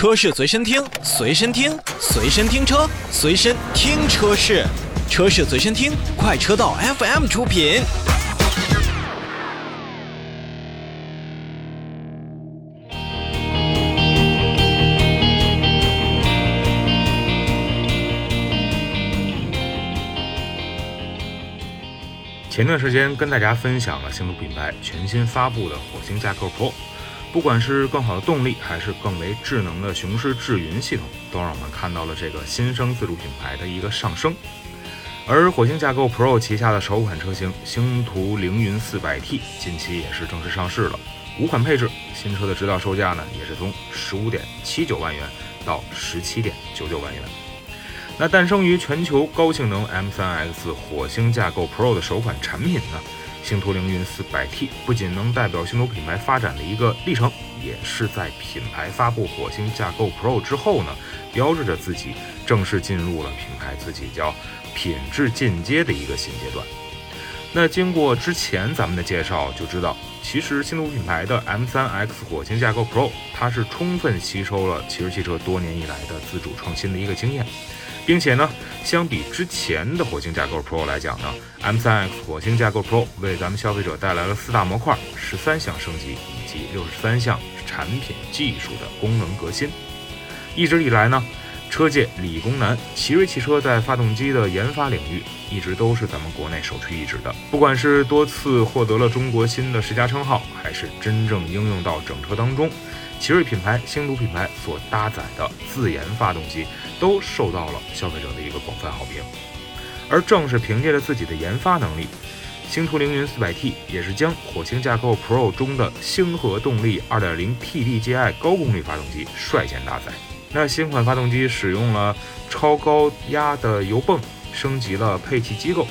车市随身听，随身听，随身听车，随身听车市，车市随身听，快车道 FM 出品。前段时间跟大家分享了星途品牌全新发布的火星架构 Pro，不管是更好的动力，还是更为智能的雄狮智云系统，都让我们看到了这个新生自主品牌的一个上升。而火星架构 Pro 旗下的首款车型星途凌云 400T 近期也是正式上市了，五款配置，新车的指导售价呢也是从十五点七九万元到十七点九九万元。那诞生于全球高性能 M3X 火星架构 Pro 的首款产品呢，星途凌云 400T 不仅能代表星途品牌发展的一个历程，也是在品牌发布火星架构 Pro 之后呢，标志着自己正式进入了品牌自己叫品质进阶的一个新阶段。那经过之前咱们的介绍，就知道其实星途品牌的 M3X 火星架构 Pro，它是充分吸收了奇瑞汽车多年以来的自主创新的一个经验。并且呢，相比之前的火星架构 Pro 来讲呢，M3X 火星架构 Pro 为咱们消费者带来了四大模块、十三项升级以及六十三项产品技术的功能革新。一直以来呢，车界理工男，奇瑞汽车在发动机的研发领域一直都是咱们国内首屈一指的。不管是多次获得了中国新的十佳称号，还是真正应用到整车当中。奇瑞品牌、星途品牌所搭载的自研发动机都受到了消费者的一个广泛好评，而正是凭借着自己的研发能力，星途凌云 400T 也是将火星架构 Pro 中的星河动力 2.0TDI 高功率发动机率先搭载。那新款发动机使用了超高压的油泵，升级了配气机构。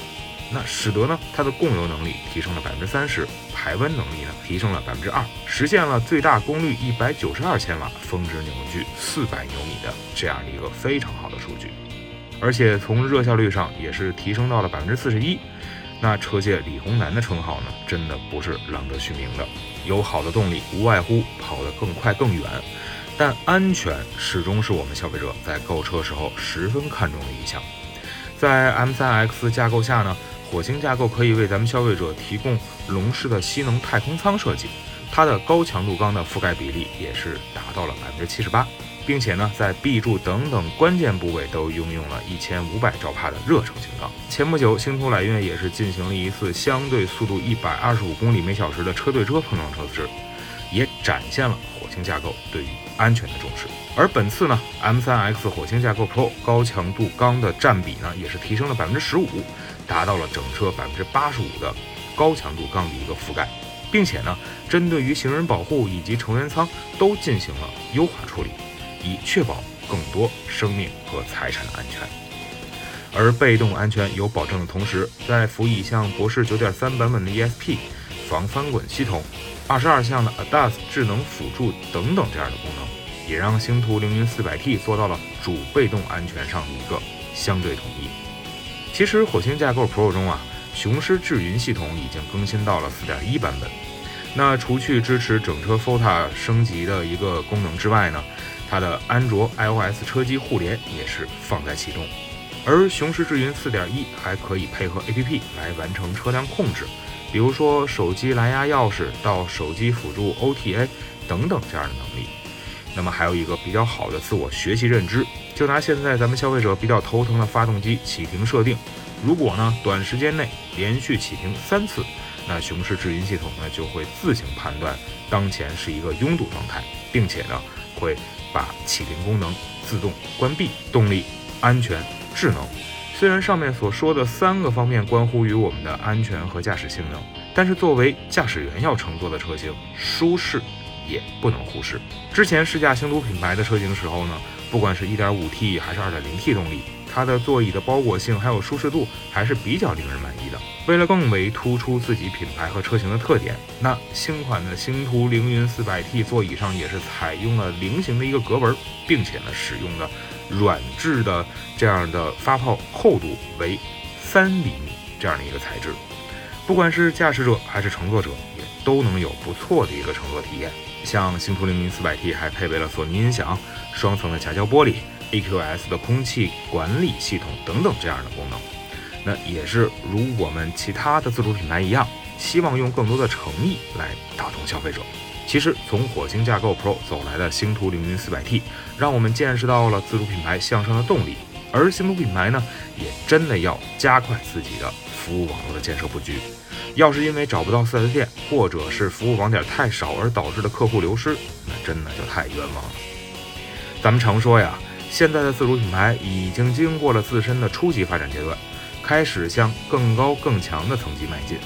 那使得呢，它的供油能力提升了百分之三十，排温能力呢提升了百分之二，实现了最大功率一百九十二千瓦，峰值扭矩四百牛米的这样的一个非常好的数据，而且从热效率上也是提升到了百分之四十一。那车界李红男的称号呢，真的不是浪得虚名的。有好的动力，无外乎跑得更快更远，但安全始终是我们消费者在购车时候十分看重的一项。在 M3X 架构下呢。火星架构可以为咱们消费者提供龙式的吸能太空舱设计，它的高强度钢的覆盖比例也是达到了百分之七十八，并且呢，在 B 柱等等关键部位都应用了一千五百兆帕的热成型钢。前不久，星途揽月也是进行了一次相对速度一百二十五公里每小时的车对车碰撞测试，也展现了火星架构对于安全的重视。而本次呢，M3X 火星架构 Pro 高强度钢的占比呢，也是提升了百分之十五。达到了整车百分之八十五的高强度钢的一个覆盖，并且呢，针对于行人保护以及成员舱都进行了优化处理，以确保更多生命和财产的安全。而被动安全有保证的同时，在辅以像博士九点三版本的 ESP 防翻滚系统、二十二项的 ADAS 智能辅助等等这样的功能，也让星途凌云四百 T 做到了主被动安全上的一个相对统一。其实火星架构 Pro 中啊，雄狮智云系统已经更新到了4.1版本。那除去支持整车 FOTA 升级的一个功能之外呢，它的安卓 iOS 车机互联也是放在其中。而雄狮智云4.1还可以配合 APP 来完成车辆控制，比如说手机蓝牙钥匙到手机辅助 OTA 等等这样的能力。那么还有一个比较好的自我学习认知。就拿现在咱们消费者比较头疼的发动机启停设定，如果呢短时间内连续启停三次，那雄狮智云系统呢就会自行判断当前是一个拥堵状态，并且呢会把启停功能自动关闭。动力、安全、智能，虽然上面所说的三个方面关乎于我们的安全和驾驶性能，但是作为驾驶员要乘坐的车型，舒适也不能忽视。之前试驾星途品牌的车型时候呢。不管是一点五 T 还是二点零 T 动力，它的座椅的包裹性还有舒适度还是比较令人满意的。为了更为突出自己品牌和车型的特点，那新款的星途凌云四百 T 座椅上也是采用了菱形的一个格纹，并且呢使用了软质的这样的发泡厚度为三厘米这样的一个材质。不管是驾驶者还是乘坐者，也都能有不错的一个乘坐体验。像星途凌云 400T 还配备了索尼音响、双层的夹胶玻璃、AQS 的空气管理系统等等这样的功能。那也是如我们其他的自主品牌一样，希望用更多的诚意来打动消费者。其实，从火星架构 Pro 走来的星途凌云 400T，让我们见识到了自主品牌向上的动力。而星途品牌呢，也真的要加快自己的服务网络的建设布局。要是因为找不到 4S 店，或者是服务网点太少而导致的客户流失，那真的就太冤枉了。咱们常说呀，现在的自主品牌已经经过了自身的初级发展阶段，开始向更高更强的层级迈进。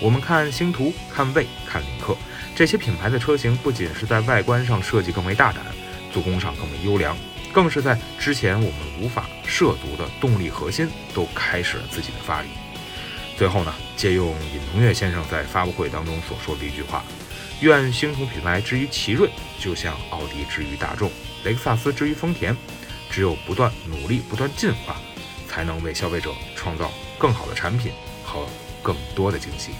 我们看星途、看魏、看领克这些品牌的车型，不仅是在外观上设计更为大胆，做工上更为优良。更是在之前我们无法涉足的动力核心都开始了自己的发力。最后呢，借用尹同跃先生在发布会当中所说的一句话：“愿星途品牌之于奇瑞，就像奥迪之于大众，雷克萨斯之于丰田。只有不断努力、不断进化，才能为消费者创造更好的产品和更多的惊喜。”